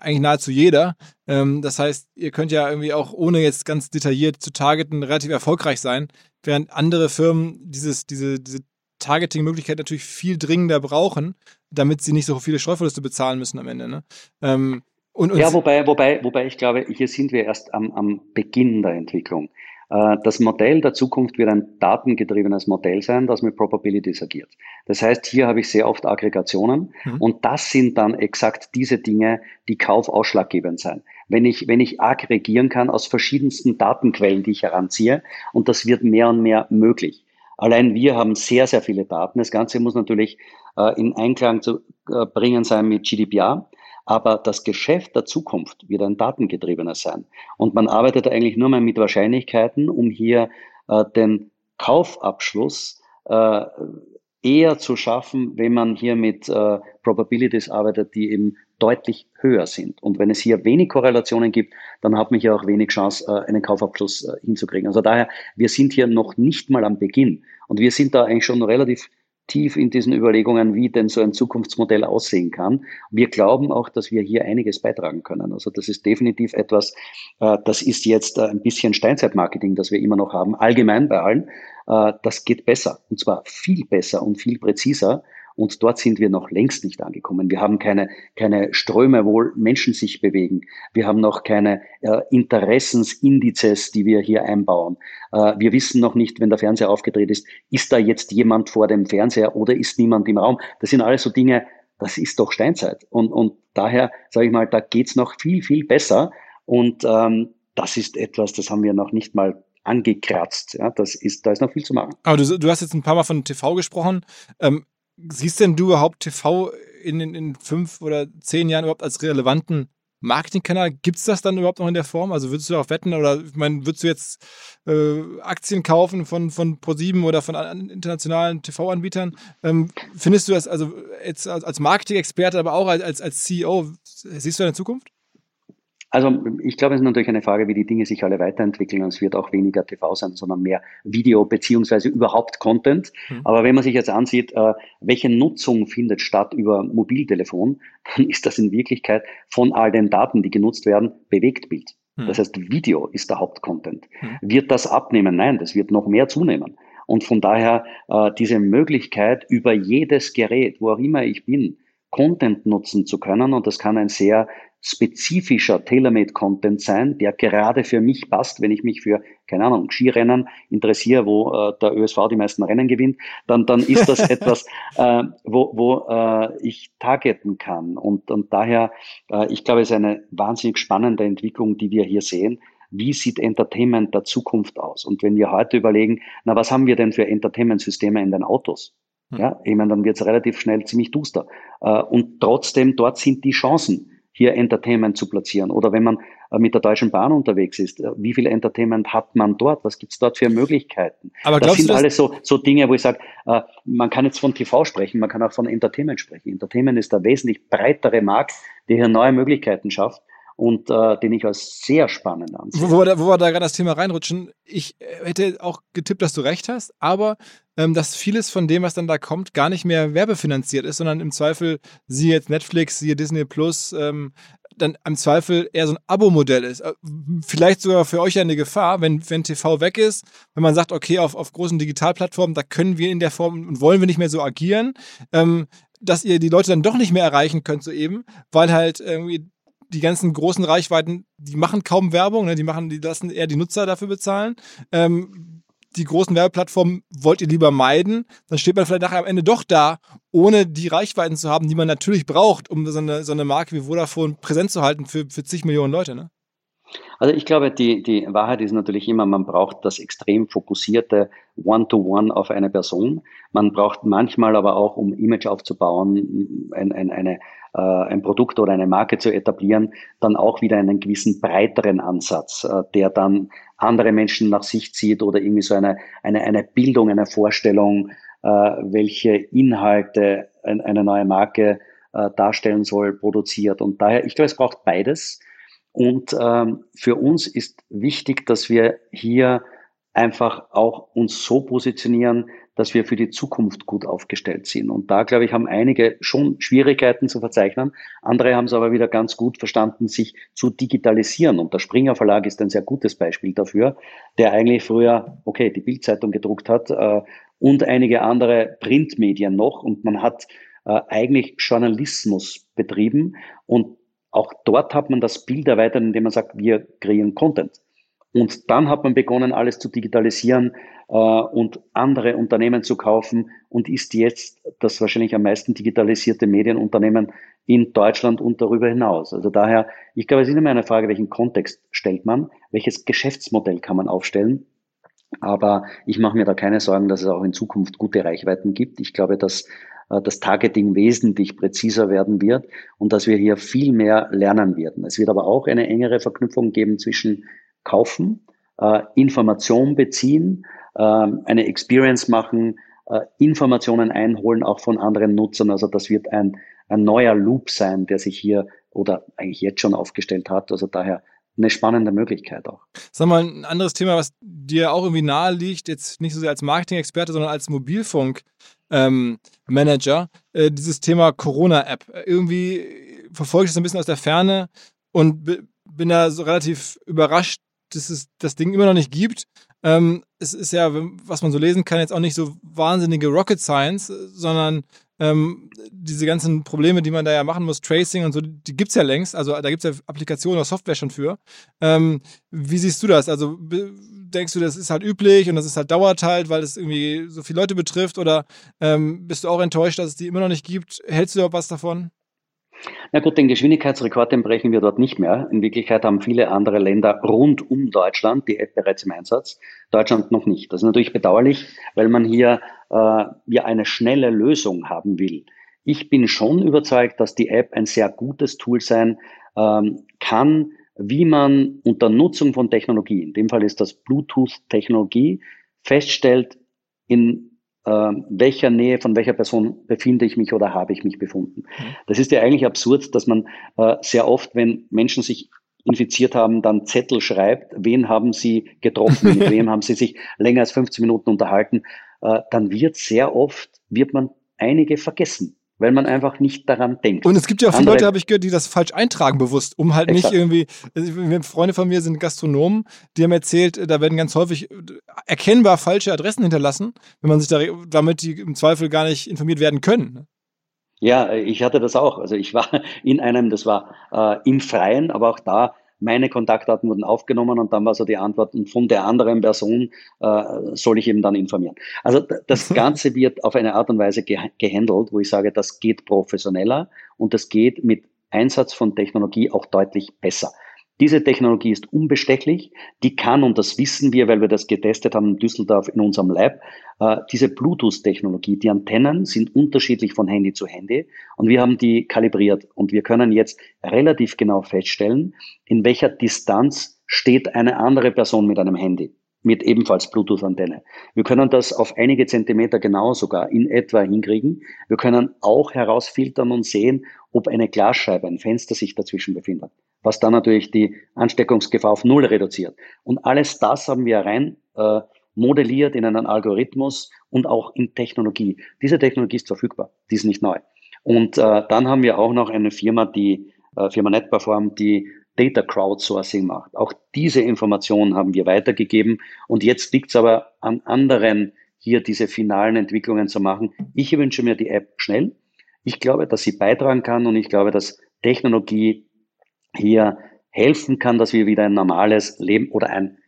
eigentlich nahezu jeder. Ähm, das heißt, ihr könnt ja irgendwie auch ohne jetzt ganz detailliert zu targeten relativ erfolgreich sein, während andere Firmen dieses, diese, diese Targeting-Möglichkeit natürlich viel dringender brauchen, damit sie nicht so viele Streuverluste bezahlen müssen am Ende. Ne? Ähm, und, und ja, wobei, wobei, wobei ich glaube, hier sind wir erst am, am Beginn der Entwicklung. Äh, das Modell der Zukunft wird ein datengetriebenes Modell sein, das mit Probabilities agiert. Das heißt, hier habe ich sehr oft Aggregationen mhm. und das sind dann exakt diese Dinge, die kaufausschlaggebend sein. Wenn ich, wenn ich aggregieren kann aus verschiedensten Datenquellen, die ich heranziehe und das wird mehr und mehr möglich. Allein wir haben sehr, sehr viele Daten. Das Ganze muss natürlich äh, in Einklang zu äh, bringen sein mit GDPR. Aber das Geschäft der Zukunft wird ein datengetriebenes sein. Und man arbeitet eigentlich nur mal mit Wahrscheinlichkeiten, um hier äh, den Kaufabschluss äh, eher zu schaffen, wenn man hier mit äh, Probabilities arbeitet, die eben deutlich höher sind. Und wenn es hier wenig Korrelationen gibt, dann hat man hier auch wenig Chance, äh, einen Kaufabschluss äh, hinzukriegen. Also daher, wir sind hier noch nicht mal am Beginn. Und wir sind da eigentlich schon relativ tief in diesen Überlegungen, wie denn so ein Zukunftsmodell aussehen kann. Wir glauben auch, dass wir hier einiges beitragen können. Also das ist definitiv etwas, äh, das ist jetzt äh, ein bisschen Steinzeitmarketing, das wir immer noch haben, allgemein bei allen. Äh, das geht besser und zwar viel besser und viel präziser und dort sind wir noch längst nicht angekommen. Wir haben keine, keine Ströme, wo Menschen sich bewegen. Wir haben noch keine äh, Interessensindizes, die wir hier einbauen. Äh, wir wissen noch nicht, wenn der Fernseher aufgedreht ist, ist da jetzt jemand vor dem Fernseher oder ist niemand im Raum. Das sind alles so Dinge, das ist doch Steinzeit. Und, und daher sage ich mal, da geht's noch viel, viel besser. Und ähm, das ist etwas, das haben wir noch nicht mal angekratzt. Ja, das ist, da ist noch viel zu machen. Aber du, du hast jetzt ein paar Mal von TV gesprochen. Ähm, siehst denn du überhaupt TV in, in, in fünf oder zehn Jahren überhaupt als relevanten Marketingkanal? Gibt es das dann überhaupt noch in der Form? Also würdest du darauf wetten oder ich meine, würdest du jetzt äh, Aktien kaufen von, von ProSieben oder von internationalen TV-Anbietern? Ähm, findest du das also jetzt als Marketing-Experte, aber auch als, als CEO, siehst du eine Zukunft? Also ich glaube, es ist natürlich eine Frage, wie die Dinge sich alle weiterentwickeln. Und es wird auch weniger TV sein, sondern mehr Video beziehungsweise überhaupt Content. Mhm. Aber wenn man sich jetzt ansieht, äh, welche Nutzung findet statt über Mobiltelefon, dann ist das in Wirklichkeit von all den Daten, die genutzt werden, Bewegtbild. Mhm. Das heißt, Video ist der Hauptcontent. Mhm. Wird das abnehmen? Nein, das wird noch mehr zunehmen. Und von daher äh, diese Möglichkeit, über jedes Gerät, wo auch immer ich bin, Content nutzen zu können. Und das kann ein sehr spezifischer Tailor-Made-Content sein, der gerade für mich passt, wenn ich mich für, keine Ahnung, Skirennen interessiere, wo äh, der ÖSV die meisten Rennen gewinnt, dann, dann ist das etwas, äh, wo, wo äh, ich targeten kann. Und, und daher, äh, ich glaube, es ist eine wahnsinnig spannende Entwicklung, die wir hier sehen. Wie sieht Entertainment der Zukunft aus? Und wenn wir heute überlegen, na, was haben wir denn für Entertainment-Systeme in den Autos? Hm. Ja, ich meine, dann wird es relativ schnell ziemlich duster. Äh, und trotzdem, dort sind die Chancen hier Entertainment zu platzieren. Oder wenn man äh, mit der Deutschen Bahn unterwegs ist, äh, wie viel Entertainment hat man dort? Was gibt's dort für Möglichkeiten? Aber das sind alles so, so Dinge, wo ich sage, äh, man kann jetzt von TV sprechen, man kann auch von Entertainment sprechen. Entertainment ist der wesentlich breitere Markt, der hier neue Möglichkeiten schafft und äh, den ich als sehr spannend ansehe. Wo, wo, wir, da gerade das Thema reinrutschen, ich hätte auch getippt, dass du recht hast, aber ähm, dass vieles von dem, was dann da kommt, gar nicht mehr werbefinanziert ist, sondern im Zweifel, siehe jetzt Netflix, siehe Disney Plus, ähm, dann im Zweifel eher so ein Abo-Modell ist. Äh, vielleicht sogar für euch eine Gefahr, wenn, wenn TV weg ist, wenn man sagt, okay, auf, auf großen Digitalplattformen, da können wir in der Form und wollen wir nicht mehr so agieren, ähm, dass ihr die Leute dann doch nicht mehr erreichen könnt so eben, weil halt irgendwie die ganzen großen Reichweiten, die machen kaum Werbung, ne? die machen, die lassen eher die Nutzer dafür bezahlen. Ähm, die großen Werbeplattformen wollt ihr lieber meiden, dann steht man vielleicht nachher am Ende doch da, ohne die Reichweiten zu haben, die man natürlich braucht, um so eine, so eine Marke wie Vodafone präsent zu halten für, für zig Millionen Leute. Ne? Also ich glaube, die, die Wahrheit ist natürlich immer, man braucht das extrem fokussierte One-to-One -one auf eine Person. Man braucht manchmal aber auch, um Image aufzubauen, ein, ein, eine, äh, ein Produkt oder eine Marke zu etablieren, dann auch wieder einen gewissen breiteren Ansatz, äh, der dann andere Menschen nach sich zieht oder irgendwie so eine, eine, eine Bildung, eine Vorstellung, äh, welche Inhalte eine neue Marke äh, darstellen soll, produziert. Und daher, ich glaube, es braucht beides. Und ähm, für uns ist wichtig, dass wir hier einfach auch uns so positionieren, dass wir für die Zukunft gut aufgestellt sind. Und da, glaube ich, haben einige schon Schwierigkeiten zu verzeichnen. Andere haben es aber wieder ganz gut verstanden, sich zu digitalisieren. Und der Springer Verlag ist ein sehr gutes Beispiel dafür, der eigentlich früher, okay, die Bildzeitung gedruckt hat, äh, und einige andere Printmedien noch und man hat äh, eigentlich Journalismus betrieben und auch dort hat man das Bild erweitert, indem man sagt, wir kreieren Content. Und dann hat man begonnen, alles zu digitalisieren äh, und andere Unternehmen zu kaufen und ist jetzt das wahrscheinlich am meisten digitalisierte Medienunternehmen in Deutschland und darüber hinaus. Also daher, ich glaube, es ist immer eine Frage, welchen Kontext stellt man, welches Geschäftsmodell kann man aufstellen. Aber ich mache mir da keine Sorgen, dass es auch in Zukunft gute Reichweiten gibt. Ich glaube, dass äh, das Targeting wesentlich präziser werden wird und dass wir hier viel mehr lernen werden. Es wird aber auch eine engere Verknüpfung geben zwischen kaufen, äh, Information beziehen, äh, eine Experience machen, äh, Informationen einholen, auch von anderen Nutzern. Also das wird ein, ein neuer Loop sein, der sich hier oder eigentlich jetzt schon aufgestellt hat. Also daher eine spannende Möglichkeit auch. Sag mal, ein anderes Thema, was dir auch irgendwie nahe liegt, jetzt nicht so sehr als Marketing-Experte, sondern als Mobilfunk-Manager, ähm, äh, dieses Thema Corona-App. Irgendwie verfolge ich das ein bisschen aus der Ferne und bin da so relativ überrascht, dass es das Ding immer noch nicht gibt. Ähm, es ist ja, was man so lesen kann, jetzt auch nicht so wahnsinnige Rocket Science, sondern ähm, diese ganzen Probleme, die man da ja machen muss, Tracing und so, die gibt es ja längst. Also da gibt es ja Applikationen oder Software schon für. Ähm, wie siehst du das? Also denkst du, das ist halt üblich und das ist halt dauert halt, weil es irgendwie so viele Leute betrifft? Oder ähm, bist du auch enttäuscht, dass es die immer noch nicht gibt? Hältst du überhaupt was davon? Na gut, den Geschwindigkeitsrekord, den brechen wir dort nicht mehr. In Wirklichkeit haben viele andere Länder rund um Deutschland die App bereits im Einsatz. Deutschland noch nicht. Das ist natürlich bedauerlich, weil man hier äh, ja eine schnelle Lösung haben will. Ich bin schon überzeugt, dass die App ein sehr gutes Tool sein ähm, kann, wie man unter Nutzung von Technologie, in dem Fall ist das Bluetooth-Technologie, feststellt, in welcher Nähe von welcher Person befinde ich mich oder habe ich mich befunden. Das ist ja eigentlich absurd, dass man äh, sehr oft, wenn Menschen sich infiziert haben, dann Zettel schreibt, wen haben sie getroffen, mit wem haben sie sich länger als 15 Minuten unterhalten, äh, dann wird sehr oft, wird man einige vergessen weil man einfach nicht daran denkt. Und es gibt ja auch viele Andere, Leute, habe ich gehört, die das falsch eintragen bewusst, um halt exakt. nicht irgendwie, also Freunde von mir sind Gastronomen, die haben erzählt, da werden ganz häufig erkennbar falsche Adressen hinterlassen, wenn man sich da, damit die im Zweifel gar nicht informiert werden können. Ja, ich hatte das auch. Also ich war in einem, das war äh, im Freien, aber auch da meine Kontaktdaten wurden aufgenommen und dann war so die Antwort, und von der anderen Person äh, soll ich eben dann informieren. Also das Ganze wird auf eine Art und Weise ge gehandelt, wo ich sage, das geht professioneller und das geht mit Einsatz von Technologie auch deutlich besser. Diese Technologie ist unbestechlich, die kann, und das wissen wir, weil wir das getestet haben in Düsseldorf in unserem Lab, äh, diese Bluetooth-Technologie, die Antennen sind unterschiedlich von Handy zu Handy und wir haben die kalibriert und wir können jetzt relativ genau feststellen, in welcher Distanz steht eine andere Person mit einem Handy mit ebenfalls Bluetooth-Antenne. Wir können das auf einige Zentimeter genau sogar in etwa hinkriegen. Wir können auch herausfiltern und sehen, ob eine Glasscheibe, ein Fenster sich dazwischen befindet was dann natürlich die Ansteckungsgefahr auf Null reduziert. Und alles das haben wir rein äh, modelliert in einen Algorithmus und auch in Technologie. Diese Technologie ist verfügbar, die ist nicht neu. Und äh, dann haben wir auch noch eine Firma, die äh, Firma Netperform, die Data Crowdsourcing macht. Auch diese Informationen haben wir weitergegeben und jetzt liegt es aber an anderen, hier diese finalen Entwicklungen zu machen. Ich wünsche mir die App schnell. Ich glaube, dass sie beitragen kann und ich glaube, dass Technologie hier helfen kann, dass wir wieder ein normales Leben oder ein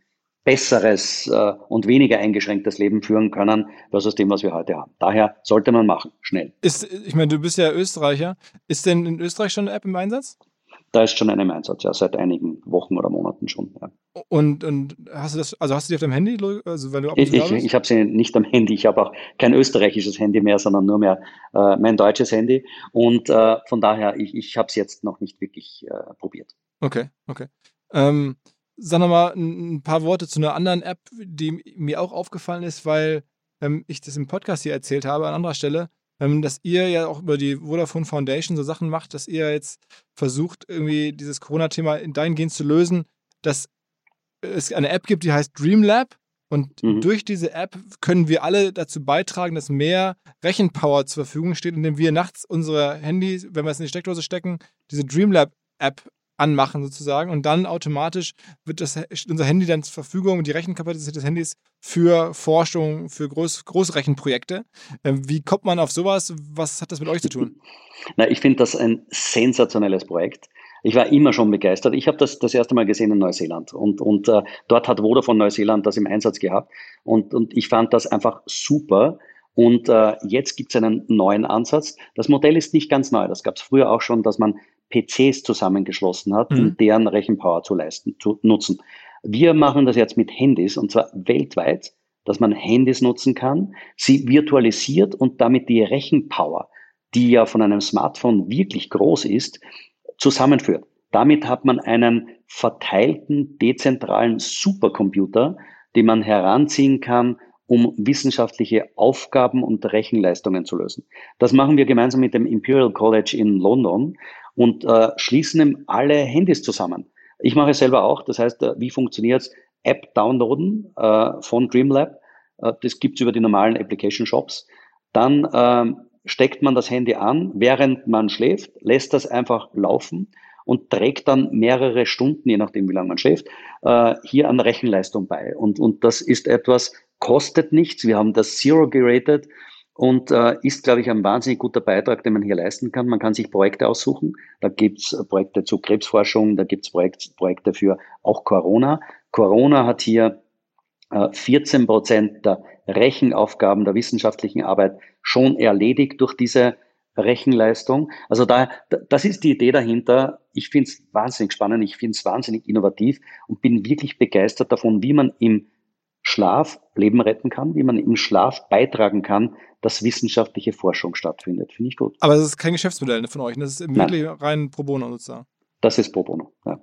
besseres äh, und weniger eingeschränktes Leben führen können, versus dem, was wir heute haben. Daher sollte man machen, schnell. Ist, ich meine, du bist ja Österreicher. Ist denn in Österreich schon eine App im Einsatz? Da ist schon eine im Einsatz, ja, seit einigen Wochen oder Monaten schon. Ja. Und, und hast du das, also hast du die auf deinem Handy? Also wenn du ich ich, ich habe sie nicht am Handy, ich habe auch kein österreichisches Handy mehr, sondern nur mehr äh, mein deutsches Handy. Und äh, von daher, ich, ich habe es jetzt noch nicht wirklich äh, probiert. Okay, okay. Ähm, sag nochmal ein paar Worte zu einer anderen App, die mir auch aufgefallen ist, weil ähm, ich das im Podcast hier erzählt habe an anderer Stelle dass ihr ja auch über die Vodafone Foundation so Sachen macht, dass ihr jetzt versucht, irgendwie dieses Corona-Thema dahingehend zu lösen, dass es eine App gibt, die heißt Dreamlab. Und mhm. durch diese App können wir alle dazu beitragen, dass mehr Rechenpower zur Verfügung steht, indem wir nachts unsere Handys, wenn wir es in die Steckdose stecken, diese Dreamlab-App anmachen sozusagen und dann automatisch wird das, unser Handy dann zur Verfügung, die Rechenkapazität des Handys für Forschung, für Groß, Großrechenprojekte. Ähm, wie kommt man auf sowas? Was hat das mit euch zu tun? Na, ich finde das ein sensationelles Projekt. Ich war immer schon begeistert. Ich habe das das erste Mal gesehen in Neuseeland und, und äh, dort hat Vodafone Neuseeland das im Einsatz gehabt und, und ich fand das einfach super. Und äh, jetzt gibt es einen neuen Ansatz. Das Modell ist nicht ganz neu. Das gab es früher auch schon, dass man PCs zusammengeschlossen hat, um mhm. deren Rechenpower zu leisten, zu nutzen. Wir machen das jetzt mit Handys und zwar weltweit, dass man Handys nutzen kann, sie virtualisiert und damit die Rechenpower, die ja von einem Smartphone wirklich groß ist, zusammenführt. Damit hat man einen verteilten, dezentralen Supercomputer, den man heranziehen kann, um wissenschaftliche Aufgaben und Rechenleistungen zu lösen. Das machen wir gemeinsam mit dem Imperial College in London und äh, schließen alle Handys zusammen. Ich mache es selber auch. Das heißt, äh, wie funktioniert es? App downloaden äh, von Dreamlab. Äh, das gibt's über die normalen Application Shops. Dann ähm, steckt man das Handy an, während man schläft, lässt das einfach laufen und trägt dann mehrere Stunden, je nachdem wie lange man schläft, äh, hier an Rechenleistung bei. Und, und das ist etwas, kostet nichts. Wir haben das Zero geratet und äh, ist, glaube ich, ein wahnsinnig guter Beitrag, den man hier leisten kann. Man kann sich Projekte aussuchen. Da gibt's Projekte zur Krebsforschung, da gibt's Projekt, Projekte für auch Corona. Corona hat hier äh, 14 Prozent der Rechenaufgaben der wissenschaftlichen Arbeit schon erledigt durch diese Rechenleistung. Also da, das ist die Idee dahinter. Ich finde es wahnsinnig spannend, ich finde es wahnsinnig innovativ und bin wirklich begeistert davon, wie man im Schlaf Leben retten kann, wie man im Schlaf beitragen kann, dass wissenschaftliche Forschung stattfindet. Finde ich gut. Aber das ist kein Geschäftsmodell von euch, das ist wirklich rein pro bono sozusagen. Das ist pro bono, ja.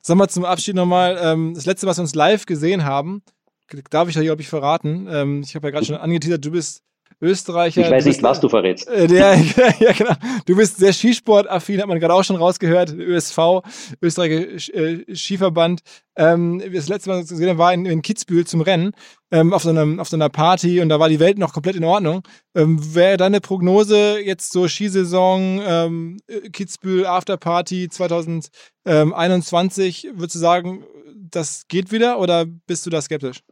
Sag mal zum Abschied nochmal, ähm, das letzte, was wir uns live gesehen haben, darf ich euch, glaube ich, verraten. Ähm, ich habe ja gerade schon angeteasert, du bist Österreicher. Ich weiß nicht, was du verrätst. Äh, der, ja, genau. Du bist sehr Skisportaffin, hat man gerade auch schon rausgehört. ÖSV, Österreicher äh, Skiverband. Ähm, das letzte Mal, was wir gesehen haben, war in, in Kitzbühel zum Rennen ähm, auf, so einem, auf so einer Party und da war die Welt noch komplett in Ordnung. Ähm, Wäre deine Prognose jetzt so Skisaison, ähm, Kitzbühel Afterparty 2021, würdest du sagen, das geht wieder oder bist du da skeptisch?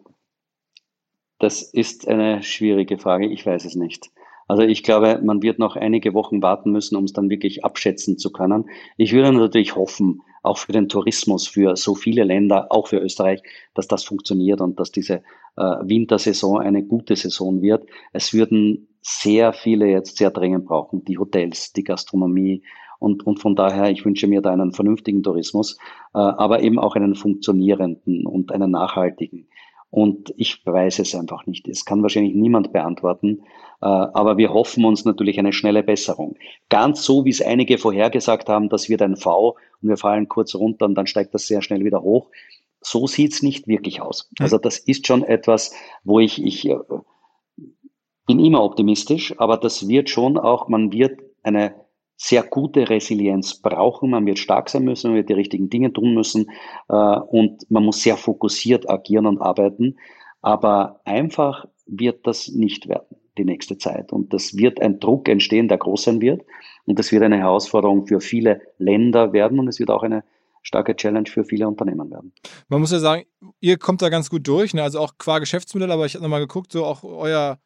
Das ist eine schwierige Frage. Ich weiß es nicht. Also ich glaube, man wird noch einige Wochen warten müssen, um es dann wirklich abschätzen zu können. Ich würde natürlich hoffen, auch für den Tourismus, für so viele Länder, auch für Österreich, dass das funktioniert und dass diese äh, Wintersaison eine gute Saison wird. Es würden sehr viele jetzt sehr dringend brauchen, die Hotels, die Gastronomie. Und, und von daher, ich wünsche mir da einen vernünftigen Tourismus, äh, aber eben auch einen funktionierenden und einen nachhaltigen. Und ich weiß es einfach nicht. Es kann wahrscheinlich niemand beantworten. Äh, aber wir hoffen uns natürlich eine schnelle Besserung. Ganz so, wie es einige vorhergesagt haben, das wird ein V und wir fallen kurz runter und dann steigt das sehr schnell wieder hoch. So sieht's nicht wirklich aus. Also das ist schon etwas, wo ich, ich äh, bin immer optimistisch, aber das wird schon auch, man wird eine sehr gute Resilienz brauchen. Man wird stark sein müssen, man wird die richtigen Dinge tun müssen äh, und man muss sehr fokussiert agieren und arbeiten. Aber einfach wird das nicht werden die nächste Zeit. Und das wird ein Druck entstehen, der groß sein wird. Und das wird eine Herausforderung für viele Länder werden und es wird auch eine starke Challenge für viele Unternehmen werden. Man muss ja sagen, ihr kommt da ganz gut durch, ne? also auch qua Geschäftsmodell, aber ich habe nochmal geguckt, so auch euer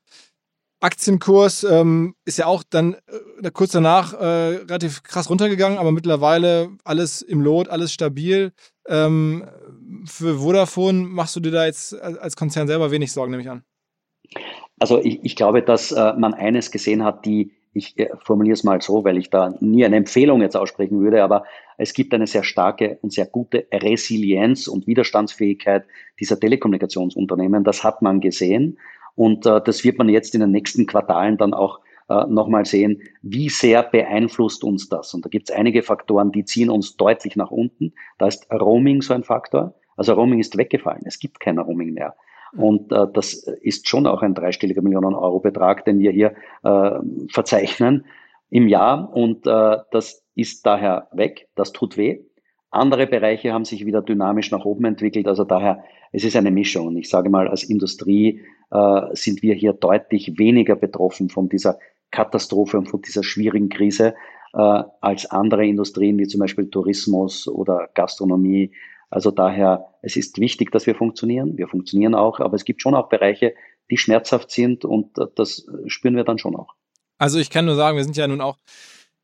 Aktienkurs ähm, ist ja auch dann äh, kurz danach äh, relativ krass runtergegangen, aber mittlerweile alles im Lot, alles stabil. Ähm, für Vodafone machst du dir da jetzt als Konzern selber wenig Sorgen, nehme ich an. Also ich, ich glaube, dass äh, man eines gesehen hat, die, ich äh, formuliere es mal so, weil ich da nie eine Empfehlung jetzt aussprechen würde, aber es gibt eine sehr starke und sehr gute Resilienz und Widerstandsfähigkeit dieser Telekommunikationsunternehmen. Das hat man gesehen. Und äh, das wird man jetzt in den nächsten Quartalen dann auch äh, nochmal sehen, wie sehr beeinflusst uns das. Und da gibt es einige Faktoren, die ziehen uns deutlich nach unten. Da ist Roaming so ein Faktor. Also Roaming ist weggefallen. Es gibt kein Roaming mehr. Und äh, das ist schon auch ein dreistelliger Millionen Euro Betrag, den wir hier äh, verzeichnen im Jahr. Und äh, das ist daher weg. Das tut weh. Andere Bereiche haben sich wieder dynamisch nach oben entwickelt. Also daher, es ist eine Mischung. Und ich sage mal, als Industrie äh, sind wir hier deutlich weniger betroffen von dieser Katastrophe und von dieser schwierigen Krise äh, als andere Industrien wie zum Beispiel Tourismus oder Gastronomie. Also daher, es ist wichtig, dass wir funktionieren. Wir funktionieren auch, aber es gibt schon auch Bereiche, die schmerzhaft sind und das spüren wir dann schon auch. Also ich kann nur sagen, wir sind ja nun auch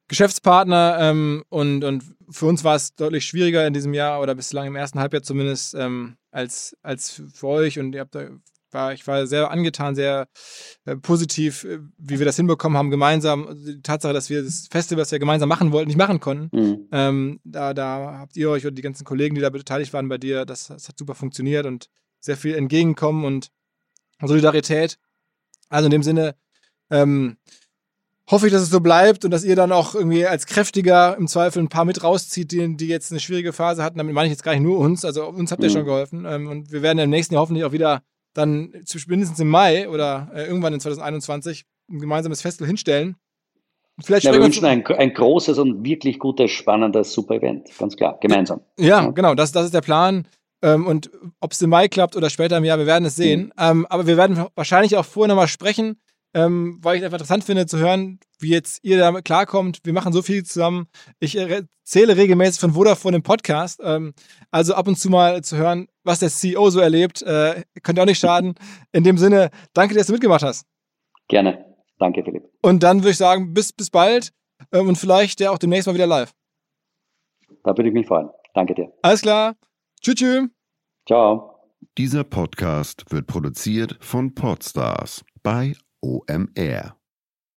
Geschäftspartner ähm, und, und für uns war es deutlich schwieriger in diesem Jahr oder bislang im ersten Halbjahr zumindest ähm, als, als für euch und ihr habt da war, ich war sehr angetan, sehr äh, positiv, äh, wie wir das hinbekommen haben, gemeinsam. Also die Tatsache, dass wir das Festival, was wir gemeinsam machen wollten, nicht machen konnten. Mhm. Ähm, da, da habt ihr euch und die ganzen Kollegen, die da beteiligt waren bei dir, das, das hat super funktioniert und sehr viel entgegenkommen und Solidarität. Also in dem Sinne ähm, hoffe ich, dass es so bleibt und dass ihr dann auch irgendwie als kräftiger im Zweifel ein paar mit rauszieht, die, die jetzt eine schwierige Phase hatten. Damit meine ich jetzt gar nicht nur uns, also uns habt ihr mhm. schon geholfen. Ähm, und wir werden im nächsten Jahr hoffentlich auch wieder dann mindestens im Mai oder äh, irgendwann in 2021 ein gemeinsames Festival hinstellen. Vielleicht ja, wir wünschen ein, ein großes und wirklich gutes, spannendes Super-Event, ganz klar, gemeinsam. Ja, ja, genau, das, das ist der Plan. Ähm, und ob es im Mai klappt oder später im Jahr, wir werden es sehen. Mhm. Ähm, aber wir werden wahrscheinlich auch vorher nochmal sprechen, ähm, weil ich es einfach interessant finde zu hören, wie jetzt ihr damit klarkommt. Wir machen so viel zusammen. Ich erzähle regelmäßig von Vodafone im Podcast. Ähm, also ab und zu mal zu hören, was der CEO so erlebt, äh, könnte auch nicht schaden. In dem Sinne, danke, dass du mitgemacht hast. Gerne. Danke, Philipp. Und dann würde ich sagen, bis, bis bald ähm, und vielleicht ja auch demnächst mal wieder live. Da würde ich mich freuen. Danke dir. Alles klar. Tschüss. tschüss. Ciao. Dieser Podcast wird produziert von Podstars bei OMR.